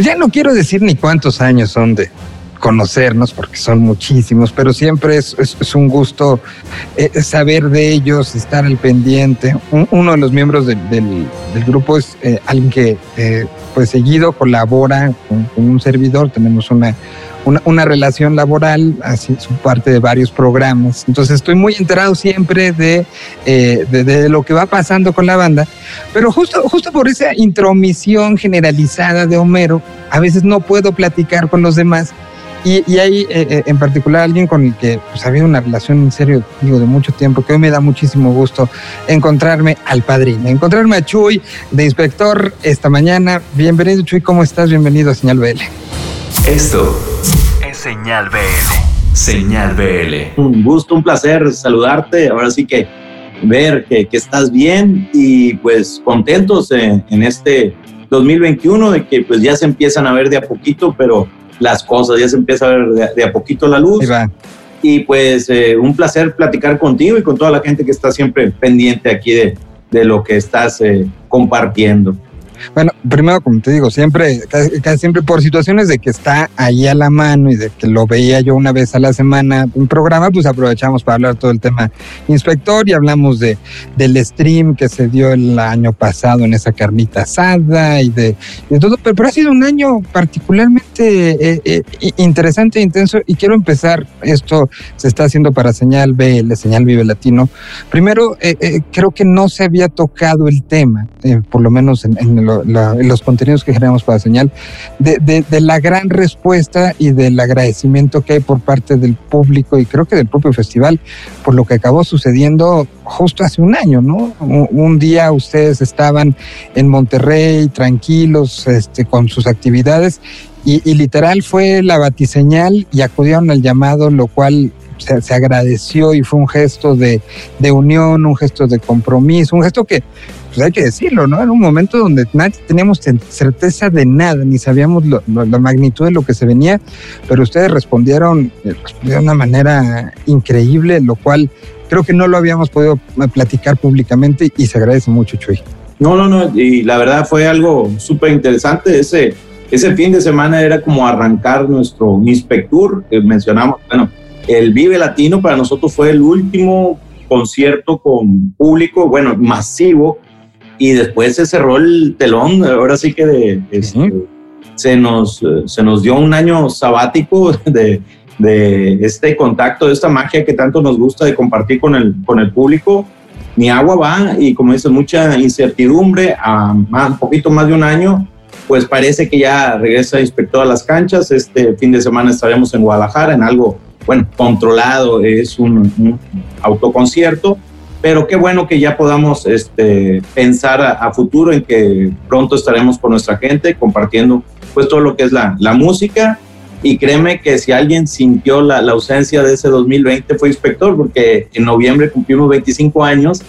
pues ya no quiero decir ni cuántos años son de conocernos, porque son muchísimos, pero siempre es, un gusto eh, saber de ellos, estar al pendiente. uno de los miembros del, grupo es eh, alguien que eh, pues seguido colabora con, un servidor, tenemos una una, relación laboral, así su parte de varios programas. Entonces estoy muy enterado siempre de, eh, de, lo que va pasando con la banda, pero justo, justo por esa intromisión generalizada de Homero, a veces no puedo platicar con los demás. Y, y hay eh, eh, en particular alguien con el que pues, había una relación en serio, digo, de mucho tiempo, que hoy me da muchísimo gusto encontrarme al padrino, encontrarme a Chuy de inspector esta mañana. Bienvenido Chuy, ¿cómo estás? Bienvenido a Señal BL. Esto es Señal BL. Señal BL. Un gusto, un placer saludarte. Ahora sí que ver que, estás bien y pues contentos en, este 2021 de que pues ya se empiezan a ver de a poquito, pero las cosas ya se empieza a ver de, a poquito la luz. Y pues eh, un placer platicar contigo y con toda la gente que está siempre pendiente aquí de, de lo que estás eh, compartiendo. Bueno, primero, como te digo, siempre, casi, siempre por situaciones de que está ahí a la mano y de que lo veía yo una vez a la semana un programa, pues aprovechamos para hablar todo el tema inspector y hablamos de del stream que se dio el año pasado en esa carnita asada y de, todo, pero, ha sido un año particularmente eh, eh, interesante e intenso y quiero empezar, esto se está haciendo para señal BL, señal Vive Latino. Primero, eh, creo que no se había tocado el tema, por lo menos en, en el los contenidos que generamos para señal, de, la gran respuesta y del agradecimiento que hay por parte del público y creo que del propio festival por lo que acabó sucediendo justo hace un año, ¿no? Un, día ustedes estaban en Monterrey tranquilos este, con sus actividades y, literal fue la batiseñal y acudieron al llamado, lo cual se, agradeció y fue un gesto de, de, unión, un gesto de compromiso, un gesto que pues hay que decirlo, ¿no? Era un momento donde nadie teníamos certeza de nada, ni sabíamos la magnitud de lo que se venía, pero ustedes respondieron, eh, de una manera increíble, lo cual creo que no lo habíamos podido eh, platicar públicamente y se agradece mucho, Chuy. No, no, no, y la verdad fue algo súper interesante. Ese, ese fin de semana era como arrancar nuestro Inspectur, que mencionamos, bueno, el Vive Latino para nosotros fue el último concierto con público, bueno, masivo, y después se cerró el telón, ahora sí que de, este, se, nos, se nos dio un año sabático de, de, este contacto, de esta magia que tanto nos gusta de compartir con el, con el público. Mi agua va y como dices, mucha incertidumbre, a un poquito más de un año, pues parece que ya regresa inspector a las canchas. Este fin de semana estaremos en Guadalajara en algo, bueno, controlado, es un, un autoconcierto pero qué bueno que ya podamos este, pensar a, futuro en que pronto estaremos con nuestra gente compartiendo pues todo lo que es la, la música y créeme que si alguien sintió la, la, ausencia de ese 2020 fue inspector porque en noviembre cumplimos 25 años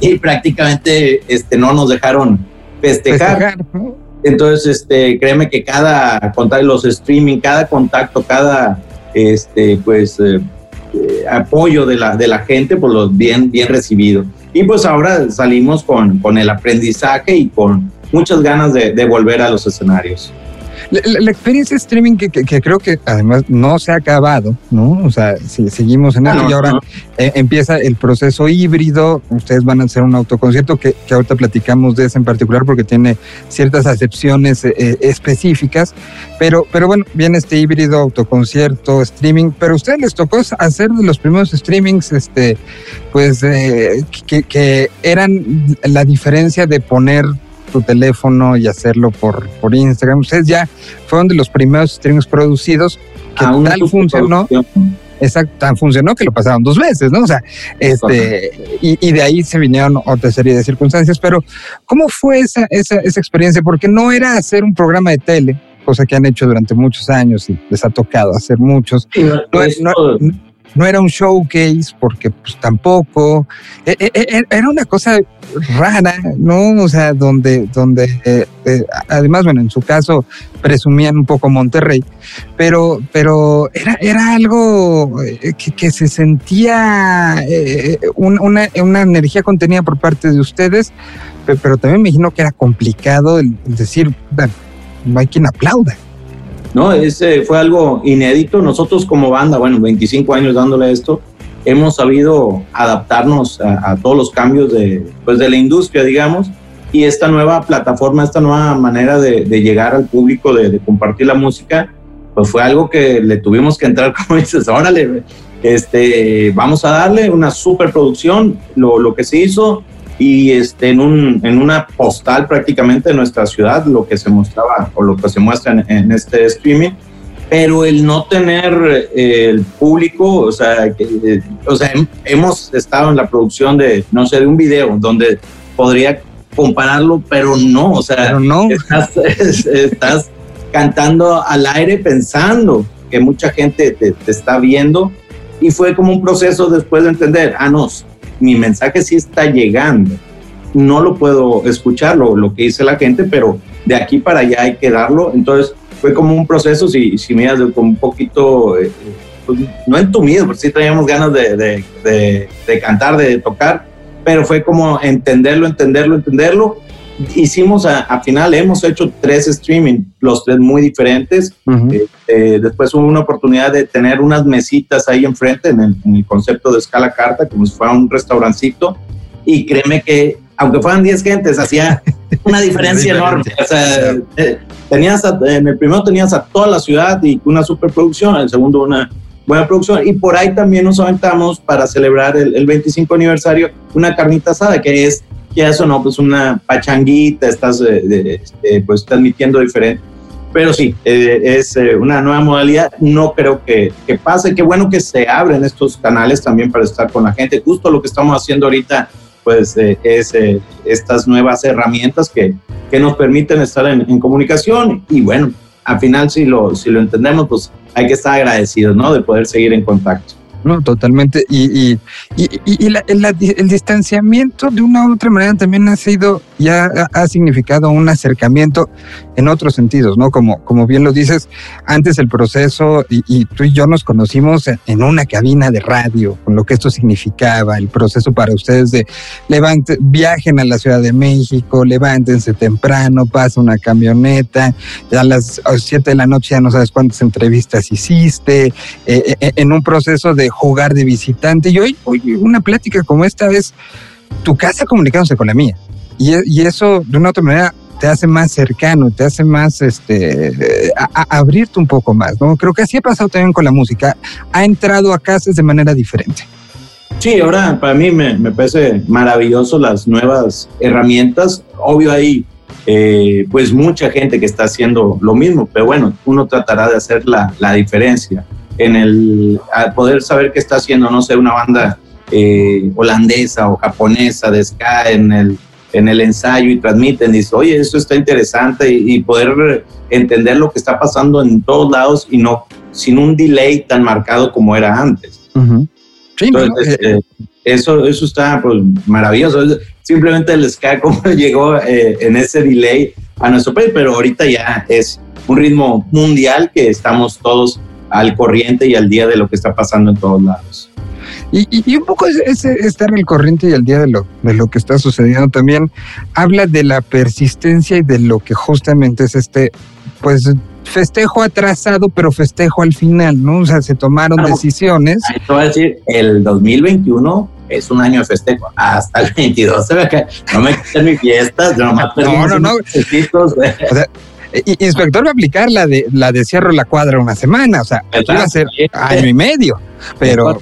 y prácticamente este, no nos dejaron festejar. Entonces, este, créeme que cada contacto, los streaming, cada contacto, cada este, pues, eh, apoyo de la, de la gente, por lo bien, bien recibido. Y pues ahora salimos con, con el aprendizaje y con muchas ganas de volver a los escenarios. La, experiencia streaming que, que, creo que además no se ha acabado, ¿no? O sea, si seguimos en eso y ahora eh, empieza el proceso híbrido, ustedes van a hacer un autoconcierto que, que ahorita platicamos de eso en particular porque tiene ciertas acepciones eh, específicas, pero, pero bueno, viene este híbrido, autoconcierto, streaming, pero a ustedes les tocó hacer de los primeros streamings, este, pues, eh, que, que eran la diferencia de poner tu teléfono y hacerlo por, por Instagram. Ustedes ya fueron de los primeros streams producidos que ah, tal funcionó. Exacto, tan funcionó que lo pasaron dos veces, ¿no? O sea, este, y, y, de ahí se vinieron otra serie de circunstancias, pero ¿cómo fue esa, esa, esa experiencia? Porque no era hacer un programa de tele, cosa que han hecho durante muchos años y les ha tocado hacer muchos. no, no era un showcase porque pues tampoco, e, e, e, era una cosa rara, ¿no? O sea, donde, donde eh, eh, además, bueno, en su caso presumían un poco Monterrey, pero, pero era, era algo eh, que, se sentía una, una, energía contenida por parte de ustedes, pero, también me imagino que era complicado decir, no hay quien aplauda. No, ese fue algo inédito. Nosotros como banda, bueno, 25 años dándole esto, hemos sabido adaptarnos a, todos los cambios de, pues de la industria, digamos, y esta nueva plataforma, esta nueva manera de, llegar al público, de, compartir la música, pues fue algo que le tuvimos que entrar, como dices, órale, este, vamos a darle una superproducción, lo, lo que se hizo, y este, en, un, en una postal prácticamente de nuestra ciudad, lo que se mostraba o lo que se muestra en, este streaming, pero el no tener eh, el público, o sea, eh, o sea, hemos estado en la producción de, no sé, de un video donde podría compararlo, pero no, o sea, no. Estás, estás, cantando al aire pensando que mucha gente te, te, está viendo y fue como un proceso después de entender, ah, no, mi mensaje sí está llegando. No lo puedo escuchar, lo, que dice la gente, pero de aquí para allá hay que darlo. Entonces fue como un proceso, si, si miras con un poquito, eh, pues, no entumido, pero sí traíamos ganas de, de, de, cantar, de tocar, pero fue como entenderlo, entenderlo, entenderlo hicimos a, final, hemos hecho tres streaming, los tres muy diferentes. Eh, eh, después hubo una oportunidad de tener unas mesitas ahí enfrente en el, concepto de escala carta, como si fuera un restaurancito. Y créeme que, aunque fueran 10 gentes, hacía una diferencia enorme. O sea, eh, tenías en el primero tenías a toda la ciudad y una superproducción, en el segundo una buena producción. Y por ahí también nos aventamos para celebrar el, el 25 aniversario una carnita asada, que es eso no, pues una pachanguita, estás eh, este, pues transmitiendo diferente. Pero sí, eh, es eh, una nueva modalidad. No creo que, que, pase. Qué bueno que se abren estos canales también para estar con la gente. Justo lo que estamos haciendo ahorita, pues es estas nuevas herramientas que, que nos permiten estar en, en, comunicación. Y bueno, al final, si lo, si lo entendemos, pues hay que estar agradecidos, ¿no? De poder seguir en contacto. No, totalmente. Y, y, y, el distanciamiento de una u otra manera también ha sido, ya ha, significado un acercamiento en otros sentidos, ¿no? Como, como bien lo dices, antes el proceso, y, tú y yo nos conocimos en una cabina de radio, con lo que esto significaba, el proceso para ustedes de levante, viajen a la Ciudad de México, levántense temprano, pasa una camioneta, a las 7 de la noche ya no sabes cuántas entrevistas hiciste, eh, eh, en un proceso de jugar de visitante. Y hoy, hoy una plática como esta es tu casa comunicándose con la mía. Y, eso, de una otra manera, te hace más cercano, te hace más, este, abrirte un poco más, ¿no? Creo que así ha pasado también con la música. Ha entrado a casas de manera diferente. Sí, ahora para mí me, me parece maravilloso las nuevas herramientas. Obvio hay eh, pues mucha gente que está haciendo lo mismo, pero bueno, uno tratará de hacer la, la diferencia en el poder saber qué está haciendo, no sé, una banda eh, holandesa o japonesa de ska en el, en el ensayo y transmiten, dice, oye, eso está interesante y, poder entender lo que está pasando en todos lados y no sin un delay tan marcado como era antes. Entonces, eh, eh, eso, eso está pues, maravilloso. Simplemente el ska como llegó en ese delay a nuestro país, pero ahorita ya es un ritmo mundial que estamos todos al corriente y al día de lo que está pasando en todos lados. Y, un poco ese estar al corriente y al día de lo, de lo que está sucediendo también habla de la persistencia y de lo que justamente es este, pues festejo atrasado, pero festejo al final, ¿no? O sea, se tomaron decisiones. Te voy a decir, el 2021 es un año de festejo. Hasta el 22 se no me quiten mis fiestas, no, no, no. O sea, Inspector va a aplicar la de la de cierro la cuadra una semana, o sea, va a ser año y medio, pero,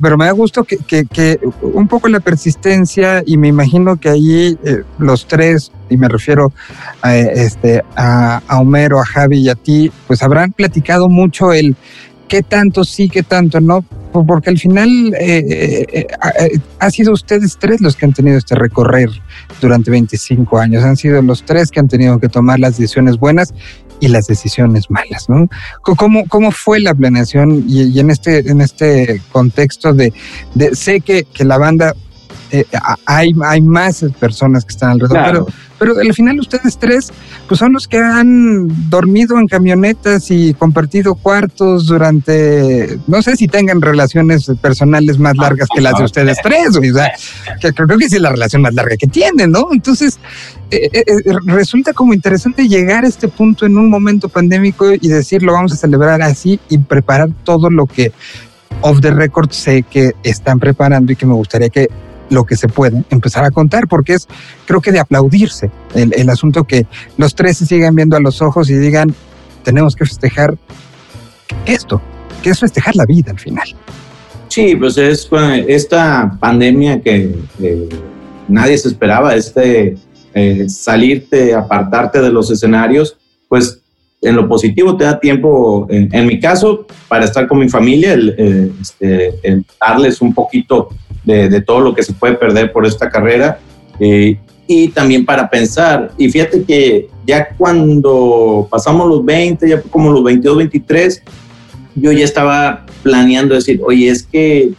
pero, me da gusto que, que, un poco la persistencia y me imagino que ahí eh, los tres, y me refiero a, este, a, a Homero, a Javi y a ti, pues habrán platicado mucho el qué tanto sí, qué tanto no, porque al final eh, eh, eh, ha sido ustedes tres los que han tenido este recorrer durante 25 años, han sido los tres que han tenido que tomar las decisiones buenas y las decisiones malas. ¿Cómo, cómo fue la planeación y, en, este, en este contexto de, sé que, que la banda eh, hay, hay más personas que están alrededor, pero, pero al final ustedes tres pues son los que han dormido en camionetas y compartido cuartos durante, no sé si tengan relaciones personales más largas que las de ustedes tres, o sea, que creo que es la relación más larga que tienen, ¿no? Entonces, eh, eh, resulta como interesante llegar a este punto en un momento pandémico y decir, lo vamos a celebrar así y preparar todo lo que off the record sé que están preparando y que me gustaría que lo que se puede empezar a contar, porque es, creo que de aplaudirse el, asunto que los tres se sigan viendo a los ojos y digan, tenemos que festejar esto, que es festejar la vida al final. Sí, pues es esta pandemia que nadie se esperaba, este eh, salirte, apartarte de los escenarios, pues en lo positivo te da tiempo, en, mi caso, para estar con mi familia, el, eh, este, darles un poquito de, todo lo que se puede perder por esta carrera eh, y también para pensar. Y fíjate que ya cuando pasamos los 20, ya como los 22, 23, yo ya estaba planeando decir, oye, es que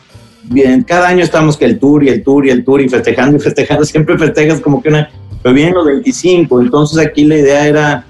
bien, cada año estamos que el tour y el tour y el tour y festejando y festejando, siempre festejas como que una, pero vienen los 25, entonces aquí la idea era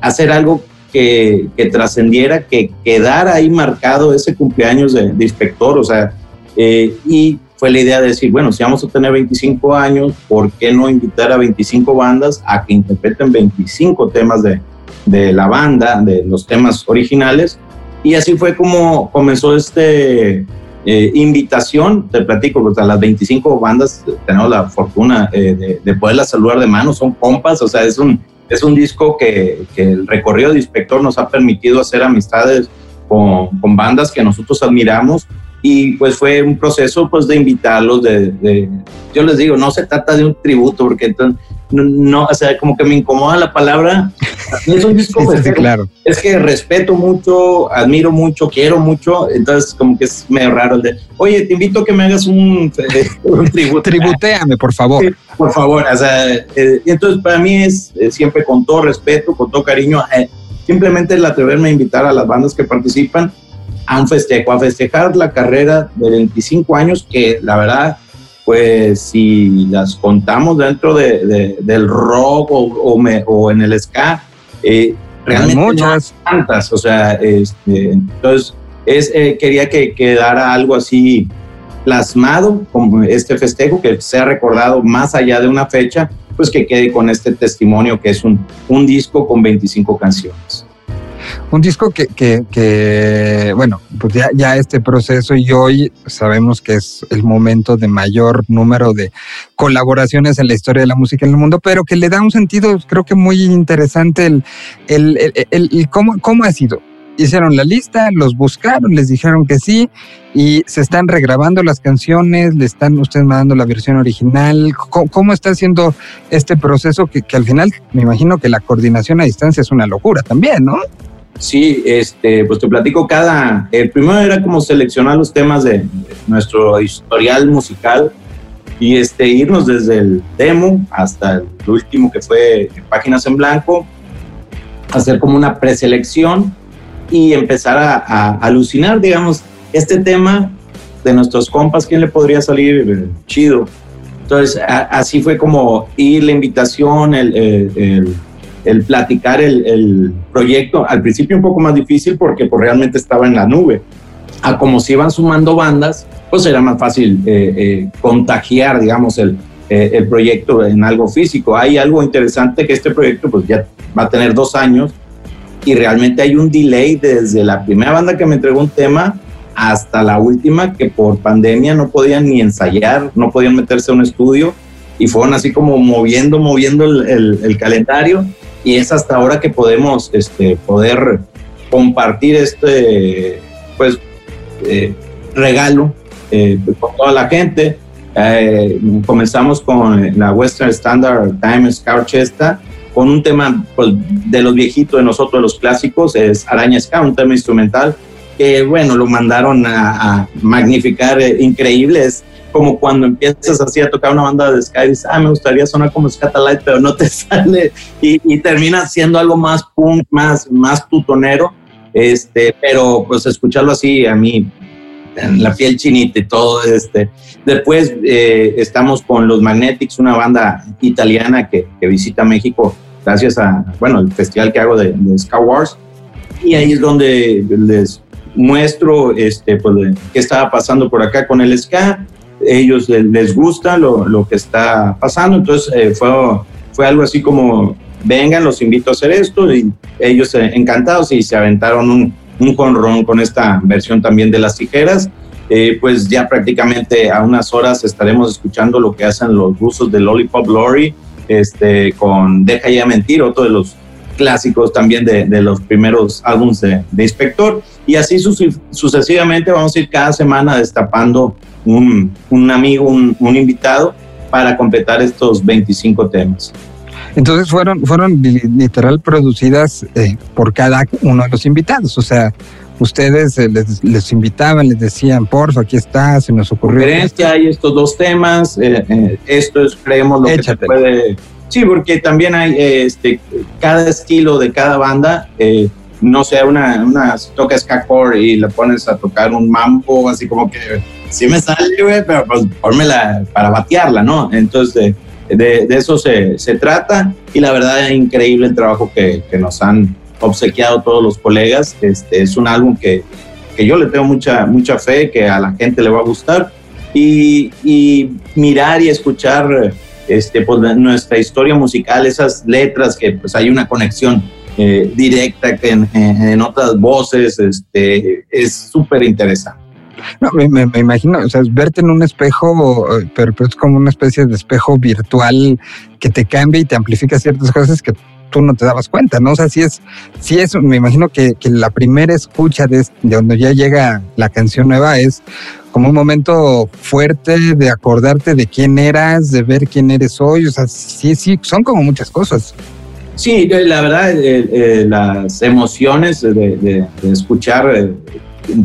hacer algo que, que trascendiera, que quedara ahí marcado ese cumpleaños de, inspector, o sea, eh, y fue la idea de decir, bueno, si vamos a tener 25 años, ¿por qué no invitar a 25 bandas a que interpreten 25 temas de, de la banda, de los temas originales? Y así fue como comenzó este eh, invitación, te platico, pues a las 25 bandas tenemos la fortuna eh, de, de, poderlas saludar de mano, son compas, o sea, es un, es un disco que, el recorrido de Inspector nos ha permitido hacer amistades con, bandas que nosotros admiramos y pues fue un proceso pues de invitarlos, de, yo les digo, no se trata de un tributo porque entonces no, o sea, como que me incomoda la palabra. Es un disco claro. Es que respeto mucho, admiro mucho, quiero mucho, entonces como que es medio raro el de, oye, te invito a que me hagas un, tributo. Tributéame, por favor. por favor, o sea, eh, entonces para mí es eh, siempre con todo respeto, con todo cariño, eh, simplemente el atreverme a invitar a las bandas que participan a un festejo, a festejar la carrera de 25 años, que la verdad pues si las contamos dentro de, del rock o, o, en el ska, eh, realmente muchas tantas, o sea, este, entonces es, eh, quería que quedara algo así plasmado como este festejo, que sea recordado más allá de una fecha, pues que quede con este testimonio que es un, un disco con 25 canciones. Un disco que, bueno, pues ya, ya este proceso y hoy sabemos que es el momento de mayor número de colaboraciones en la historia de la música en el mundo, pero que le da un sentido, creo que muy interesante el, el, el, cómo, cómo ha sido hicieron la lista, los buscaron, les dijeron que sí y se están regrabando las canciones, le están ustedes mandando la versión original. ¿Cómo, está haciendo este proceso que, que, al final me imagino que la coordinación a distancia es una locura también, ¿no? Sí, este, pues te platico cada. El primero era como seleccionar los temas de, nuestro historial musical y este, irnos desde el demo hasta el último que fue Páginas en Blanco, hacer como una preselección y empezar a, alucinar, digamos, este tema de nuestros compas, ¿quién le podría salir chido? Entonces, así fue como ir la invitación, el el platicar el, proyecto, al principio un poco más difícil porque pues, realmente estaba en la nube. A como se iban sumando bandas, pues era más fácil eh, eh, contagiar, digamos, el, eh, el proyecto en algo físico. Hay algo interesante que este proyecto pues ya va a tener dos años y realmente hay un delay desde la primera banda que me entregó un tema hasta la última que por pandemia no podían ni ensayar, no podían meterse a un estudio y fueron así como moviendo, moviendo el, el calendario y es hasta ahora que podemos este, poder compartir este pues eh, regalo eh, con toda la gente. Eh, comenzamos con la Western Standard Time Ska Orchestra con un tema pues, de los viejitos de nosotros, de los clásicos, es Araña Ska, un tema instrumental que bueno, lo mandaron a, a magnificar increíbles como cuando empiezas así a tocar una banda de ska y dices, ah, me gustaría sonar como Scatalight, pero no te sale y, y termina siendo algo más punk, más, más tutonero. Este, pero pues escucharlo así a mí la piel chinita y todo. Este. Después eh, estamos con los Magnetics, una banda italiana que, que, visita México gracias a, bueno, el festival que hago de, de Ska Wars. Y ahí es donde les muestro este, pues, qué estaba pasando por acá con el ska. Ellos les gusta lo, lo que está pasando, entonces eh, fue, fue algo así como, vengan, los invito a hacer esto, y ellos eh, encantados y se aventaron un, un conrón con esta versión también de las tijeras. Eh, pues ya prácticamente a unas horas estaremos escuchando lo que hacen los rusos de Lollipop Lori, este, con Deja ya mentir, otro de los clásicos también de, de los primeros álbumes de, Inspector. Y así sucesivamente vamos a ir cada semana destapando un, un amigo, un, un, invitado para completar estos 25 temas. Entonces fueron, fueron literal producidas eh, por cada uno de los invitados, o sea, ustedes eh, les, les, invitaban, les decían, porfa, aquí está, se nos ocurrió. Hay estos dos temas, eh, eh, esto es, creemos, lo Échate. que se puede Sí, porque también hay este, cada estilo de cada banda. No sé, una, una toca ska y le pones a tocar un mambo, así como que sí me sale, güey, pero pues pórmela para batearla, ¿no? Entonces, de, eso se, se, trata y la verdad es increíble el trabajo que, nos han obsequiado todos los colegas. Este, es un álbum que, que yo le tengo mucha, mucha fe, que a la gente le va a gustar y, y mirar y escuchar este, pues, nuestra historia musical, esas letras que pues hay una conexión eh, directa que en, otras voces, este, es súper interesante. No, me, me, imagino, o sea, verte en un espejo, pero, pero, es como una especie de espejo virtual que te cambia y te amplifica ciertas cosas que tú no te dabas cuenta, ¿no? O sea, si es, si es, me imagino que, que la primera escucha de, de donde ya llega la canción nueva es como un momento fuerte de acordarte de quién eras, de ver quién eres hoy, o sea, sí, sí, son como muchas cosas. Sí, la verdad, eh, eh, las emociones de, de, de escuchar eh,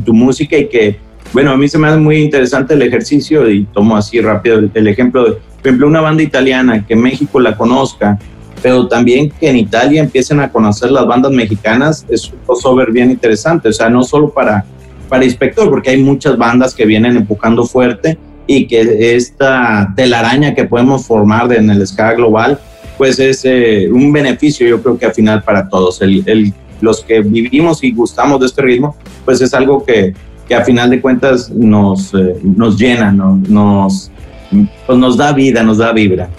tu música y que, bueno, a mí se me hace muy interesante el ejercicio y tomo así rápido el, el ejemplo de, por ejemplo, una banda italiana que México la conozca, pero también que en Italia empiecen a conocer las bandas mexicanas es un crossover bien interesante, o sea, no solo para para Inspector, porque hay muchas bandas que vienen empujando fuerte y que esta telaraña que podemos formar en el ska global, pues es eh, un beneficio yo creo que al final para todos. Los que vivimos y gustamos de este ritmo, pues es algo que, que a final de cuentas nos, eh, nos llena, ¿no? nos, pues nos da vida, nos da vibra.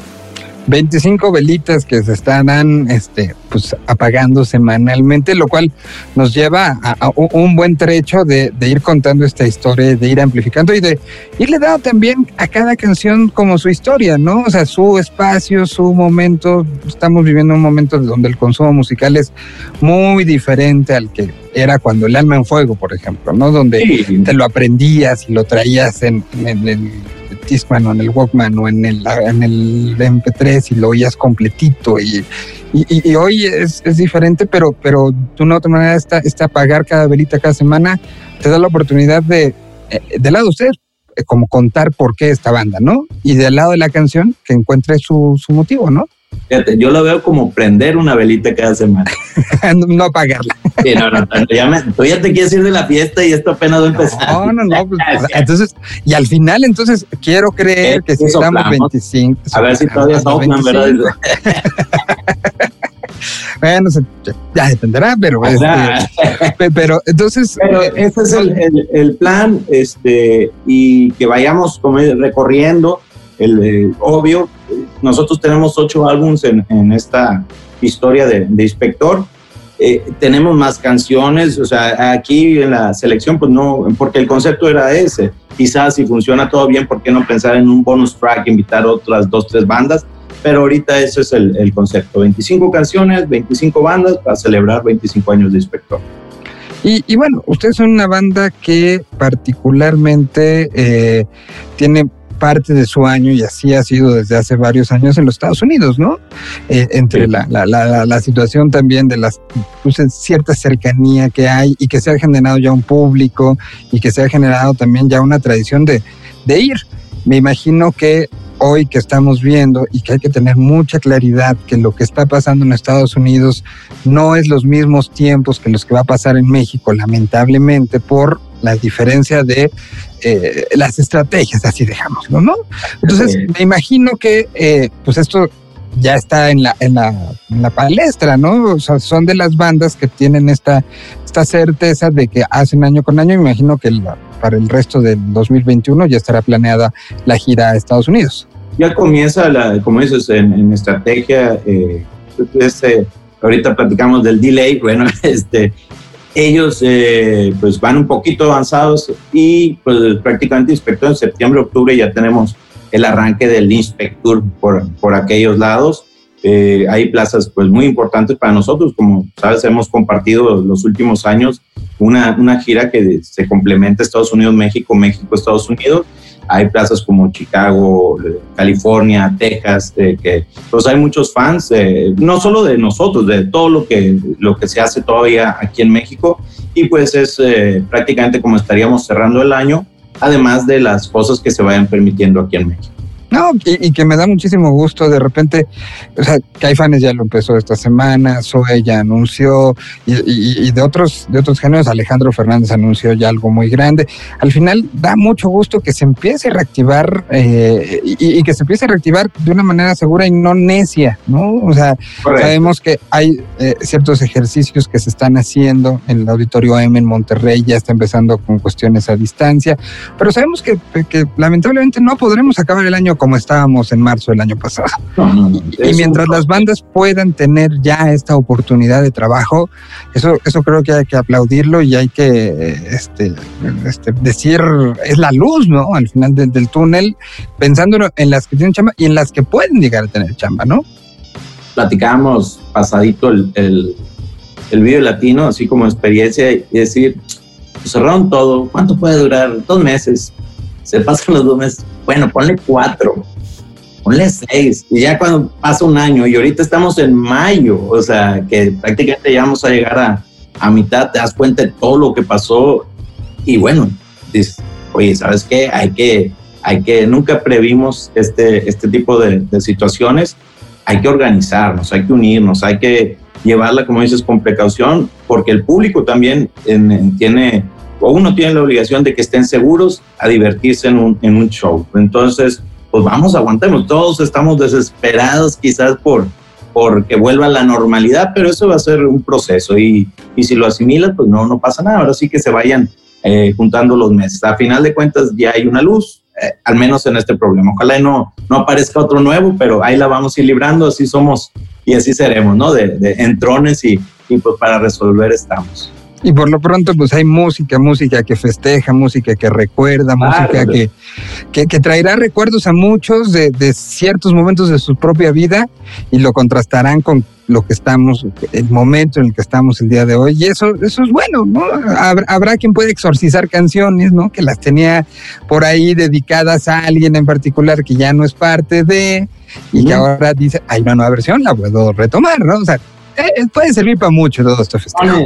25 velitas que se estarán este, pues, apagando semanalmente, lo cual nos lleva a, a un buen trecho de, de, ir contando esta historia, de ir amplificando y de irle dando también a cada canción como su historia, ¿no? O sea, su espacio, su momento. Estamos viviendo un momento donde el consumo musical es muy diferente al que era cuando el alma en fuego, por ejemplo, ¿no? Donde sí. te lo aprendías y lo traías en, en, en Discman o en el Walkman o en el, en el MP3 y lo oías completito y, y, hoy es, es, diferente, pero, pero de una u otra manera este, este apagar cada velita cada semana te da la oportunidad de, eh, del lado de usted, eh, como contar por qué esta banda, ¿no? Y del lado de la canción, que encuentre su, su motivo, ¿no? Fíjate, yo lo veo como prender una velita cada semana. no apagarla. Sí, no, no, ya me, tú ya te quieres ir de la fiesta y esto apenas va a empezar. No, no, no. Pues, entonces, y al final, entonces, quiero creer que si estamos 25. A ver si todavía soplan, ¿verdad? bueno, ya dependerá, pero, este, pero entonces. Pero eh, ese es el, el, el, plan, este, y que vayamos recorriendo el, el obvio. Nosotros tenemos ocho álbumes en, en esta historia de, de Inspector. Eh, tenemos más canciones, o sea, aquí en la selección, pues no, porque el concepto era ese. Quizás si funciona todo bien, ¿por qué no pensar en un bonus track, invitar otras dos, tres bandas? Pero ahorita ese es el, el concepto. 25 canciones, 25 bandas para celebrar 25 años de Inspector. Y, y, bueno, ustedes son una banda que particularmente eh, tiene parte de su año y así ha sido desde hace varios años en los Estados Unidos, ¿no? Eh, entre sí. la, la, la, la, situación también de las pues, cierta cercanía que hay y que se ha generado ya un público y que se ha generado también ya una tradición de, de ir. Me imagino que hoy que estamos viendo y que hay que tener mucha claridad que lo que está pasando en Estados Unidos no es los mismos tiempos que los que va a pasar en México, lamentablemente, por la diferencia de eh, las estrategias, así dejámoslo, ¿no? Entonces, me imagino que eh, pues esto ya está en la, en la, en la palestra, ¿no? O sea, son de las bandas que tienen esta, esta certeza de que hacen año con año. Me imagino que para el resto del 2021 ya estará planeada la gira a Estados Unidos. Ya comienza, la, como dices, en, estrategia, eh, este, ahorita platicamos del delay, bueno, este, ellos eh, pues van un poquito avanzados y pues prácticamente inspector en septiembre, octubre ya tenemos el arranque del Inspectur por, por aquellos lados. Eh, hay plazas pues muy importantes para nosotros, como sabes, hemos compartido los últimos años una, una gira que se complementa Estados Unidos, México, México, Estados Unidos. Hay plazas como Chicago, California, Texas, eh, que pues hay muchos fans, eh, no solo de nosotros, de todo lo que, lo que se hace todavía aquí en México. Y pues es prácticamente como estaríamos cerrando el año además de las cosas que se vayan permitiendo aquí en México. No, y, que me da muchísimo gusto de repente, o sea, Caifanes ya lo empezó esta semana, Zoe ya anunció, y, de otros, de otros géneros, Alejandro Fernández anunció ya algo muy grande. Al final da mucho gusto que se empiece a reactivar eh, y, que se empiece a reactivar de una manera segura y no necia, ¿no? O sea, sabemos que hay eh, ciertos ejercicios que se están haciendo en el Auditorio M en Monterrey, ya está empezando con cuestiones a distancia, pero sabemos que, que lamentablemente no podremos acabar el año como estábamos en marzo del año pasado. y, mientras las bandas puedan tener ya esta oportunidad de trabajo, eso, eso creo que hay que aplaudirlo y hay que este, este, decir, es la luz, ¿no? Al final del, túnel, pensando en las que tienen chamba y en las que pueden llegar a tener chamba, ¿no? Platicábamos pasadito el, el, el video latino, así como experiencia, y decir, pues cerraron todo, ¿cuánto puede durar? Dos meses. Se pasan los dos meses. Bueno, ponle cuatro, ponle seis, y ya cuando pasa un año, y ahorita estamos en mayo, o sea, que prácticamente ya vamos a llegar a, a mitad, te das cuenta de todo lo que pasó, y bueno, dices, oye, ¿sabes qué? Hay que, hay que, nunca previmos este, este tipo de, de situaciones, hay que organizarnos, hay que unirnos, hay que llevarla, como dices, con precaución, porque el público también tiene o uno tiene la obligación de que estén seguros a divertirse en un, en un show. Entonces, pues vamos, aguantemos. Todos estamos desesperados quizás por, que vuelva la normalidad, pero eso va a ser un proceso y, y si lo asimilas, pues no, no pasa nada. Ahora sí que se vayan eh, juntando los meses. A final de cuentas ya hay una luz, eh, al menos en este problema. Ojalá no, no aparezca otro nuevo, pero ahí la vamos a ir librando, así somos y así seremos, ¿no? De, de entrones y, y pues para resolver estamos. Y por lo pronto, pues hay música, música que festeja, música que recuerda, música que, que, traerá recuerdos a muchos de, de, ciertos momentos de su propia vida y lo contrastarán con lo que estamos, el momento en el que estamos el día de hoy. Y eso, eso es bueno, ¿no? Habrá, quien puede exorcizar canciones, ¿no? Que las tenía por ahí dedicadas a alguien en particular que ya no es parte de, y que ahora dice, hay una nueva versión, la puedo retomar, ¿no? O sea, eh, puede servir para mucho todo esto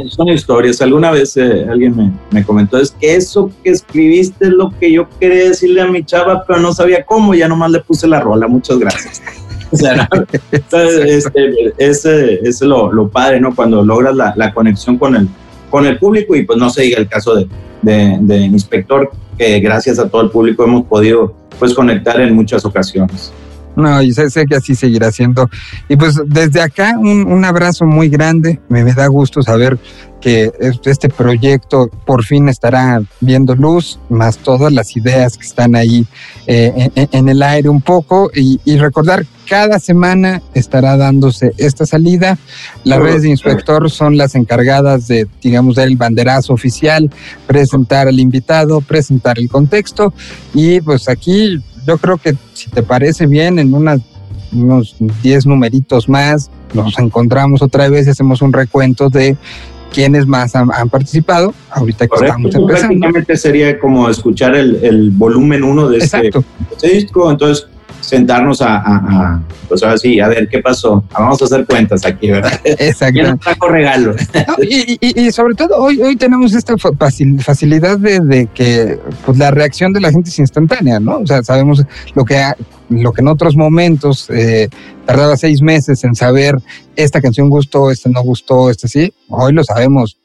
Son, historias. Alguna vez eh, alguien me, me, comentó, es que eso que escribiste es lo que yo quería decirle a mi chava, pero no sabía cómo, ya nomás le puse la rola. Muchas gracias. o sea, este, ese es lo, lo, padre, ¿no? Cuando logras la, la, conexión con el, con el público y pues no se diga el caso de, de, de Inspector, que gracias a todo el público hemos podido pues conectar en muchas ocasiones. No, y sé, sé, que así seguirá siendo. Y pues desde acá un, un abrazo muy grande. Me, da gusto saber que este proyecto por fin estará viendo luz, más todas las ideas que están ahí eh, en, en, el aire un poco. Y, y, recordar, cada semana estará dándose esta salida. Las redes de inspector son las encargadas de, digamos, dar el banderazo oficial, presentar al invitado, presentar el contexto. Y pues aquí yo creo que si te parece bien, en unas, unos 10 numeritos más, nos encontramos otra vez y hacemos un recuento de quiénes más han, participado. Ahorita que estamos empezando. Prácticamente sería como escuchar el, el volumen 1 de, este, este, disco. Entonces, sentarnos a, a, pues ahora sí, a ver qué pasó. Vamos a hacer cuentas aquí, ¿verdad? Exacto. Yo no trajo regalo. y, y, y, sobre todo hoy, hoy tenemos esta facilidad de, de, que pues, la reacción de la gente es instantánea, ¿no? O sea, sabemos lo que, lo que en otros momentos eh, tardaba seis meses en saber esta canción gustó, esta no gustó, esta sí, hoy lo sabemos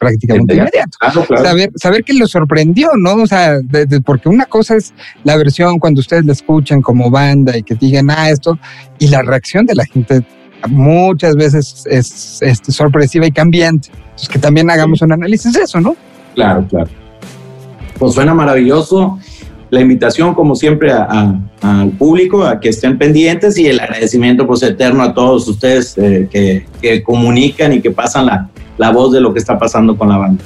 prácticamente inmediato. Saber, saber que lo sorprendió, ¿no? O sea, porque una cosa es la versión cuando ustedes la escuchan como banda y que digan, ah, esto, y la reacción de la gente muchas veces es, sorpresiva y cambiante. Entonces, que también hagamos un análisis de eso, ¿no? Claro, claro. Pues suena maravilloso. La invitación, como siempre, al público a que estén pendientes y el agradecimiento pues eterno a todos ustedes eh, que, que comunican y que pasan la, la voz de lo que está pasando con la banda.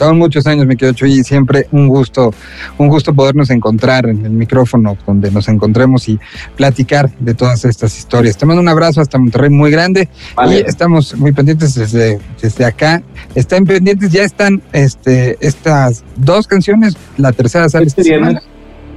Son muchos años, me quedo Chuy, y siempre un gusto, un gusto podernos encontrar en el micrófono donde nos encontremos y platicar de todas estas historias. Te mando un abrazo hasta Monterrey muy grande y estamos muy pendientes desde, desde acá. Están pendientes, ya están este, estas dos canciones, la tercera sale este, viernes.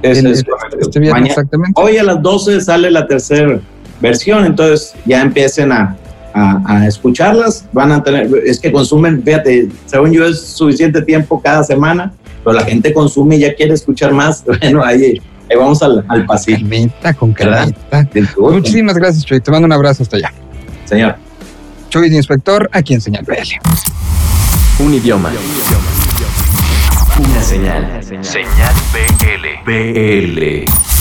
este viernes, exactamente. Hoy a las 12 sale la tercera versión, entonces ya empiecen a, a, escucharlas, van a tener, es que consumen, fíjate, según yo es suficiente tiempo cada semana, pero la gente consume y ya quiere escuchar más. Bueno, ahí, ahí vamos al, al pasillo. Calmita, con calmita. Muchísimas gracias, Chuy. Te mando un abrazo hasta allá. Señor. Chuy, inspector, aquí en Señal BL. Un idioma. Una señal. Señal BL. BL.